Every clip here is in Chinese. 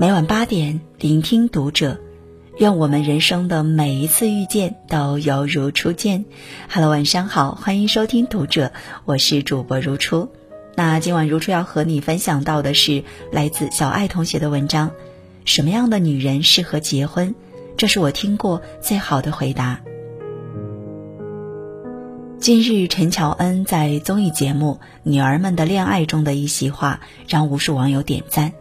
每晚八点，聆听读者。愿我们人生的每一次遇见都犹如初见。Hello，晚上好，欢迎收听读者，我是主播如初。那今晚如初要和你分享到的是来自小爱同学的文章：什么样的女人适合结婚？这是我听过最好的回答。今日陈乔恩在综艺节目《女儿们的恋爱》中的一席话，让无数网友点赞。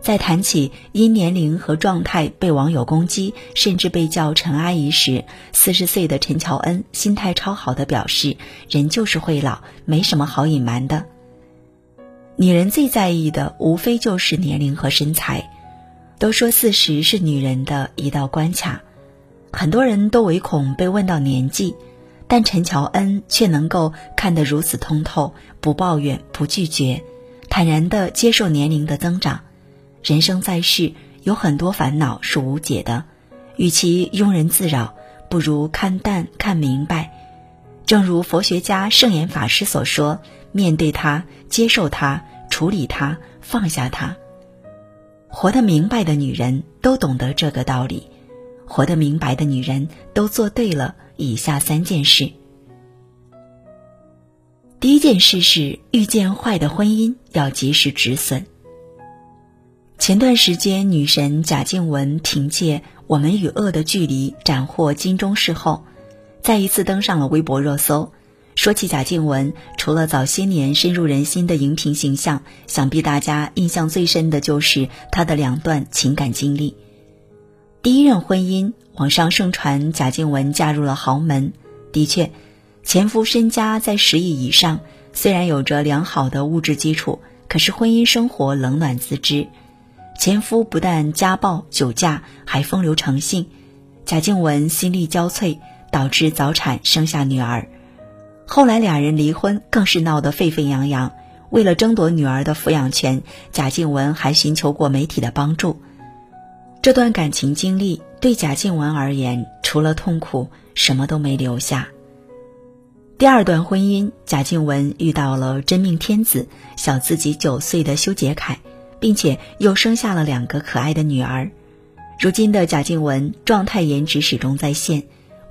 在谈起因年龄和状态被网友攻击，甚至被叫陈阿姨时，四十岁的陈乔恩心态超好的表示：“人就是会老，没什么好隐瞒的。女人最在意的无非就是年龄和身材。都说四十是女人的一道关卡，很多人都唯恐被问到年纪，但陈乔恩却能够看得如此通透，不抱怨，不拒绝，坦然地接受年龄的增长。”人生在世，有很多烦恼是无解的，与其庸人自扰，不如看淡看明白。正如佛学家圣严法师所说：“面对它，接受它，处理它，放下它。”活得明白的女人都懂得这个道理，活得明白的女人都做对了以下三件事。第一件事是遇见坏的婚姻要及时止损。前段时间，女神贾静雯凭借《我们与恶的距离》斩获金钟视后，再一次登上了微博热搜。说起贾静雯，除了早些年深入人心的荧屏形象，想必大家印象最深的就是她的两段情感经历。第一任婚姻，网上盛传贾静雯嫁入了豪门，的确，前夫身家在十亿以上，虽然有着良好的物质基础，可是婚姻生活冷暖自知。前夫不但家暴、酒驾，还风流成性，贾静雯心力交瘁，导致早产生下女儿。后来俩人离婚，更是闹得沸沸扬扬。为了争夺女儿的抚养权，贾静雯还寻求过媒体的帮助。这段感情经历对贾静雯而言，除了痛苦，什么都没留下。第二段婚姻，贾静雯遇到了真命天子，小自己九岁的修杰楷。并且又生下了两个可爱的女儿，如今的贾静雯状态颜值始终在线，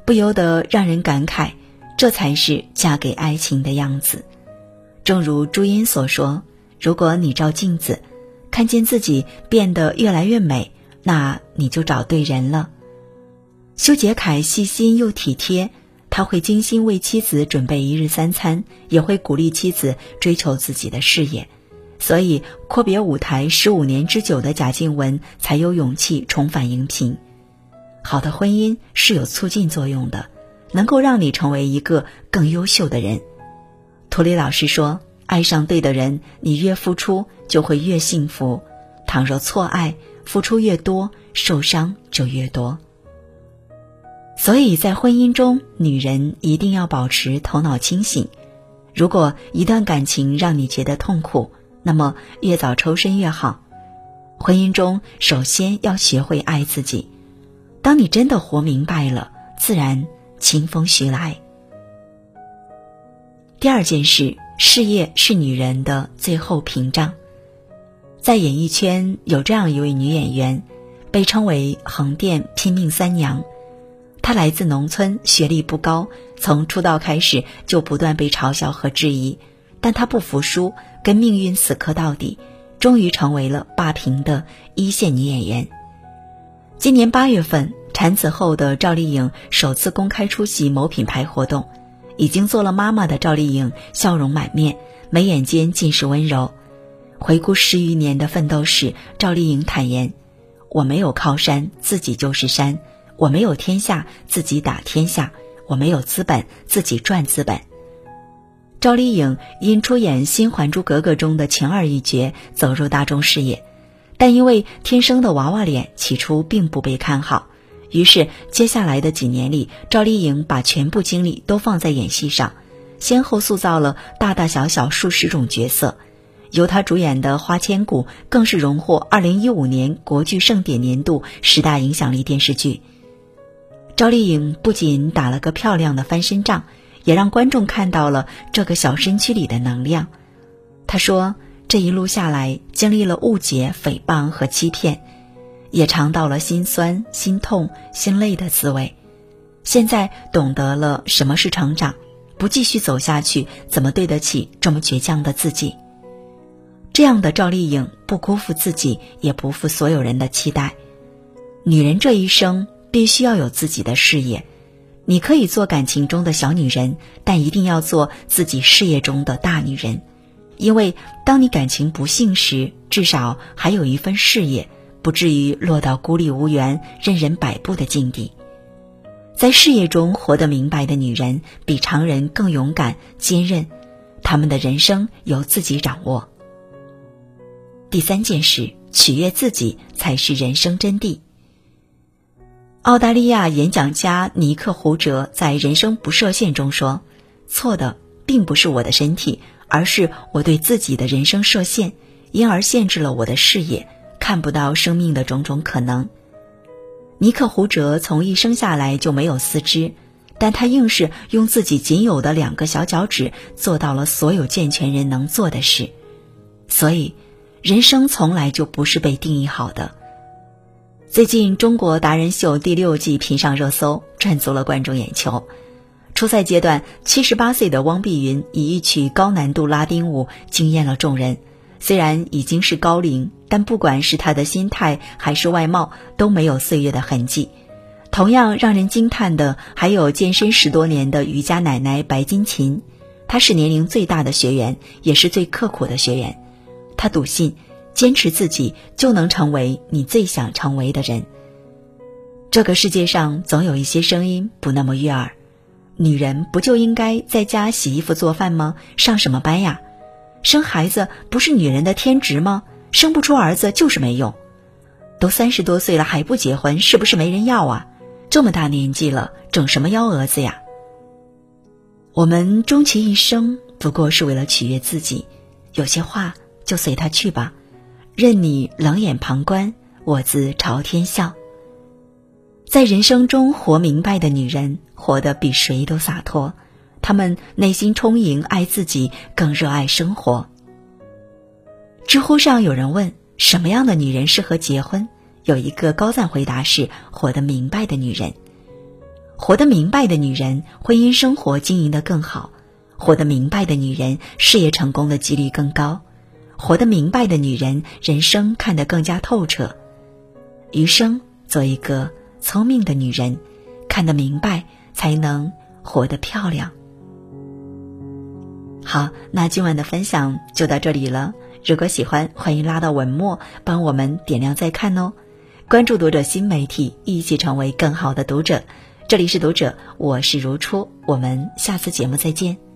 不由得让人感慨，这才是嫁给爱情的样子。正如朱茵所说：“如果你照镜子，看见自己变得越来越美，那你就找对人了。”修杰楷细心又体贴，他会精心为妻子准备一日三餐，也会鼓励妻子追求自己的事业。所以，阔别舞台十五年之久的贾静雯才有勇气重返荧屏。好的婚姻是有促进作用的，能够让你成为一个更优秀的人。涂磊老师说：“爱上对的人，你越付出就会越幸福；倘若错爱，付出越多，受伤就越多。”所以在婚姻中，女人一定要保持头脑清醒。如果一段感情让你觉得痛苦，那么越早抽身越好。婚姻中，首先要学会爱自己。当你真的活明白了，自然清风徐来。第二件事，事业是女人的最后屏障。在演艺圈，有这样一位女演员，被称为“横店拼命三娘”。她来自农村，学历不高，从出道开始就不断被嘲笑和质疑。但她不服输，跟命运死磕到底，终于成为了霸屏的一线女演员。今年八月份，产子后的赵丽颖首次公开出席某品牌活动，已经做了妈妈的赵丽颖笑容满面，眉眼间尽是温柔。回顾十余年的奋斗史，赵丽颖坦言：“我没有靠山，自己就是山；我没有天下，自己打天下；我没有资本，自己赚资本。”赵丽颖因出演《新还珠格格》中的晴儿一角走入大众视野，但因为天生的娃娃脸，起初并不被看好。于是，接下来的几年里，赵丽颖把全部精力都放在演戏上，先后塑造了大大小小数十种角色。由她主演的《花千骨》更是荣获2015年国剧盛典年度十大影响力电视剧。赵丽颖不仅打了个漂亮的翻身仗。也让观众看到了这个小身躯里的能量。他说：“这一路下来，经历了误解、诽谤和欺骗，也尝到了心酸、心痛、心累的滋味。现在懂得了什么是成长，不继续走下去，怎么对得起这么倔强的自己？这样的赵丽颖不辜负自己，也不负所有人的期待。女人这一生必须要有自己的事业。你可以做感情中的小女人，但一定要做自己事业中的大女人。因为当你感情不幸时，至少还有一份事业，不至于落到孤立无援、任人摆布的境地。在事业中活得明白的女人，比常人更勇敢、坚韧，她们的人生由自己掌握。第三件事，取悦自己才是人生真谛。澳大利亚演讲家尼克胡哲在《人生不设限》中说：“错的并不是我的身体，而是我对自己的人生设限，因而限制了我的视野，看不到生命的种种可能。”尼克胡哲从一生下来就没有四肢，但他硬是用自己仅有的两个小脚趾做到了所有健全人能做的事。所以，人生从来就不是被定义好的。最近，《中国达人秀》第六季频上热搜，赚足了观众眼球。初赛阶段，七十八岁的汪碧云以一曲高难度拉丁舞惊艳了众人。虽然已经是高龄，但不管是她的心态还是外貌，都没有岁月的痕迹。同样让人惊叹的，还有健身十多年的瑜伽奶奶白金琴。她是年龄最大的学员，也是最刻苦的学员。她笃信。坚持自己，就能成为你最想成为的人。这个世界上总有一些声音不那么悦耳，女人不就应该在家洗衣服做饭吗？上什么班呀？生孩子不是女人的天职吗？生不出儿子就是没用。都三十多岁了还不结婚，是不是没人要啊？这么大年纪了，整什么幺蛾子呀？我们终其一生不过是为了取悦自己，有些话就随他去吧。任你冷眼旁观，我自朝天笑。在人生中活明白的女人，活得比谁都洒脱。她们内心充盈，爱自己，更热爱生活。知乎上有人问：什么样的女人适合结婚？有一个高赞回答是：活得明白的女人。活得明白的女人，婚姻生活经营的更好；活得明白的女人，事业成功的几率更高。活得明白的女人，人生看得更加透彻。余生做一个聪明的女人，看得明白，才能活得漂亮。好，那今晚的分享就到这里了。如果喜欢，欢迎拉到文末帮我们点亮再看哦。关注读者新媒体，一起成为更好的读者。这里是读者，我是如初，我们下次节目再见。